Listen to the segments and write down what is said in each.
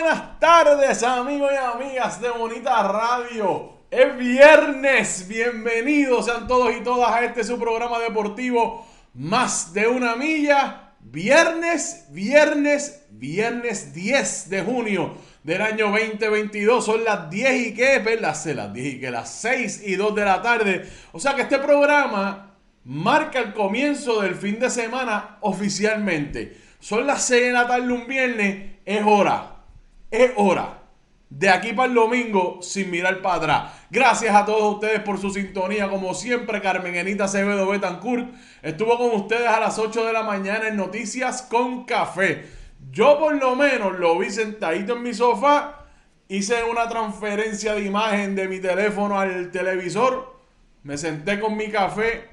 Buenas tardes amigos y amigas de Bonita Radio. Es viernes, bienvenidos sean todos y todas a este su programa deportivo Más de una milla. Viernes, viernes, viernes 10 de junio del año 2022. Son las 10 y qué, las, las 10 y que las 6 y 2 de la tarde. O sea que este programa marca el comienzo del fin de semana oficialmente. Son las 6 de la tarde un viernes es hora, es hora. De aquí para el domingo, sin mirar para atrás. Gracias a todos ustedes por su sintonía. Como siempre, Carmen Enita Acevedo Betancourt estuvo con ustedes a las 8 de la mañana en Noticias con Café. Yo por lo menos lo vi sentadito en mi sofá. Hice una transferencia de imagen de mi teléfono al televisor. Me senté con mi café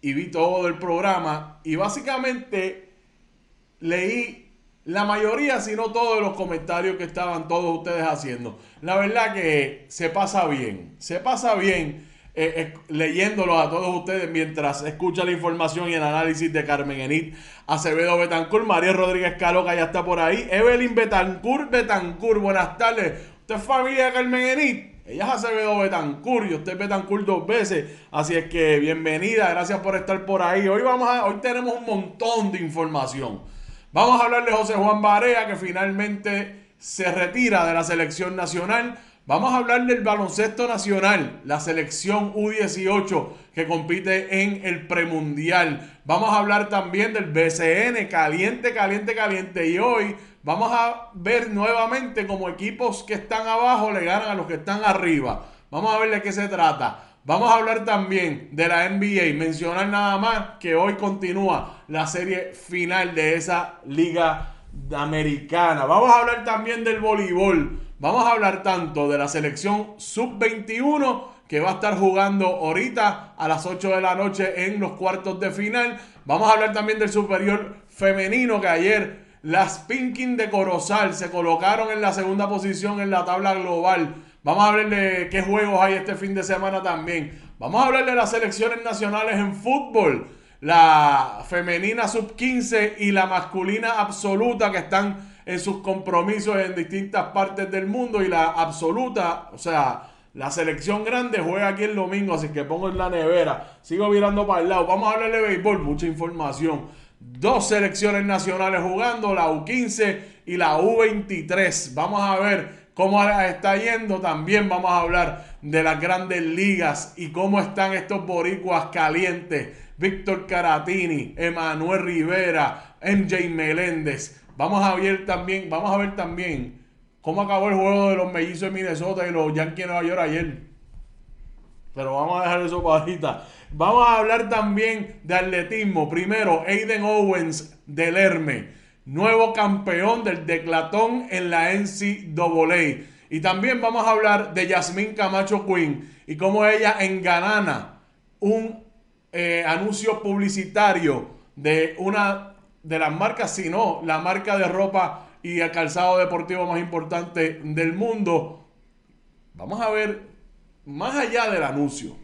y vi todo el programa. Y básicamente leí la mayoría, si no todos los comentarios que estaban todos ustedes haciendo. La verdad que se pasa bien, se pasa bien eh, eh, leyéndolo a todos ustedes mientras escucha la información y el análisis de Carmen Enit, Acevedo Betancourt, María Rodríguez Caloca ya está por ahí, Evelyn Betancourt Betancourt, buenas tardes. Usted es familia de Carmen Enit. Ella es Acevedo Betancourt y usted es Betancourt dos veces. Así es que bienvenida, gracias por estar por ahí. Hoy, vamos a, hoy tenemos un montón de información. Vamos a hablar de José Juan Barea, que finalmente se retira de la selección nacional. Vamos a hablar del baloncesto nacional, la selección U18 que compite en el premundial. Vamos a hablar también del BCN, caliente, caliente, caliente. Y hoy vamos a ver nuevamente cómo equipos que están abajo le ganan a los que están arriba. Vamos a ver de qué se trata. Vamos a hablar también de la NBA. Mencionar nada más que hoy continúa la serie final de esa liga americana. Vamos a hablar también del voleibol. Vamos a hablar tanto de la selección sub-21 que va a estar jugando ahorita a las 8 de la noche en los cuartos de final. Vamos a hablar también del superior femenino que ayer las Pinkin de Corozal se colocaron en la segunda posición en la tabla global Vamos a hablar de qué juegos hay este fin de semana también. Vamos a hablar de las selecciones nacionales en fútbol. La femenina sub 15 y la masculina absoluta que están en sus compromisos en distintas partes del mundo. Y la absoluta, o sea, la selección grande juega aquí el domingo, así que pongo en la nevera. Sigo mirando para el lado. Vamos a hablar de béisbol, mucha información. Dos selecciones nacionales jugando, la U15 y la U23. Vamos a ver cómo está yendo. También vamos a hablar de las grandes ligas y cómo están estos boricuas calientes. Víctor Caratini, Emanuel Rivera, MJ Meléndez. Vamos a ver también, vamos a ver también cómo acabó el juego de los mellizos de Minnesota y los Yankees de Nueva York ayer. Pero vamos a dejar eso para ahorita. Vamos a hablar también de atletismo. Primero, Aiden Owens del Herme nuevo campeón del declatón en la NCAA. Y también vamos a hablar de Yasmín Camacho Quinn y cómo ella enganana un eh, anuncio publicitario de una de las marcas, si no, la marca de ropa y el calzado deportivo más importante del mundo. Vamos a ver más allá del anuncio.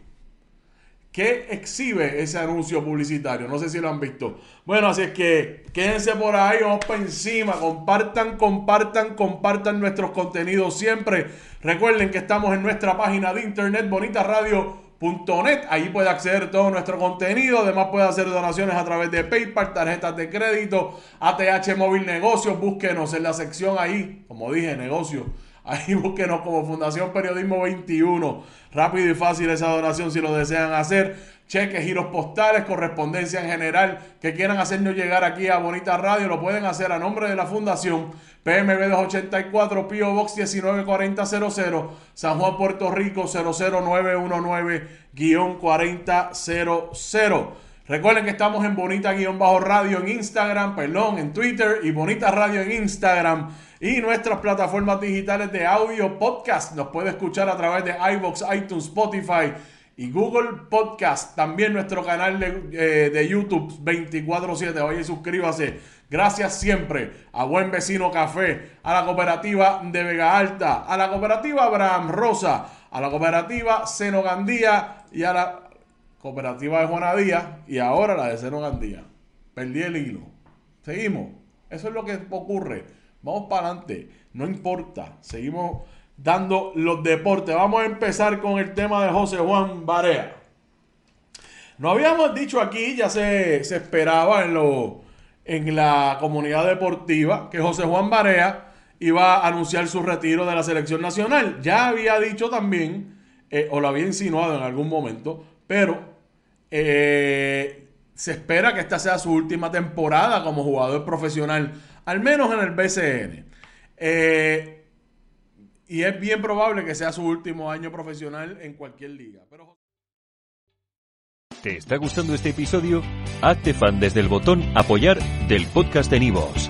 ¿Qué exhibe ese anuncio publicitario? No sé si lo han visto. Bueno, así es que quédense por ahí, vamos para encima. Compartan, compartan, compartan nuestros contenidos siempre. Recuerden que estamos en nuestra página de internet bonitasradio.net. Ahí puede acceder todo nuestro contenido. Además, puede hacer donaciones a través de PayPal, tarjetas de crédito, ATH Móvil Negocios. Búsquenos en la sección ahí, como dije, negocios Ahí búsquenos como Fundación Periodismo 21. Rápido y fácil esa donación si lo desean hacer. Cheques, giros postales, correspondencia en general que quieran hacernos llegar aquí a Bonita Radio, lo pueden hacer a nombre de la Fundación PMB 284, Pio Box 194000, San Juan, Puerto Rico 00919-4000. Recuerden que estamos en Bonita-Radio en Instagram, perdón, en Twitter y Bonita Radio en Instagram y nuestras plataformas digitales de audio podcast. Nos puede escuchar a través de iBox, iTunes, Spotify y Google Podcast. También nuestro canal de, eh, YouTube 24-7. Oye, suscríbase. Gracias siempre a Buen Vecino Café, a la cooperativa de Vega Alta, a la cooperativa Abraham Rosa, a la cooperativa Seno Gandía y a la cooperativa de Juana Díaz y ahora la de Cero Gandía. Perdí el hilo. Seguimos. Eso es lo que ocurre Vamos para adelante. No importa. Seguimos dando los deportes. Vamos a empezar con el tema de José Juan Barea. No habíamos dicho aquí, ya se, esperaba en, lo, en la comunidad deportiva, que José Juan Barea iba a anunciar su retiro de la selección nacional. Ya había dicho también, eh, o lo había insinuado en algún momento, pero eh, se espera que esta sea su última temporada como jugador profesional, al menos en el BCN. Eh, y es bien probable que sea su último año profesional en cualquier liga. ¿Te está gustando este episodio? Hazte fan desde el botón apoyar del podcast de Nivos.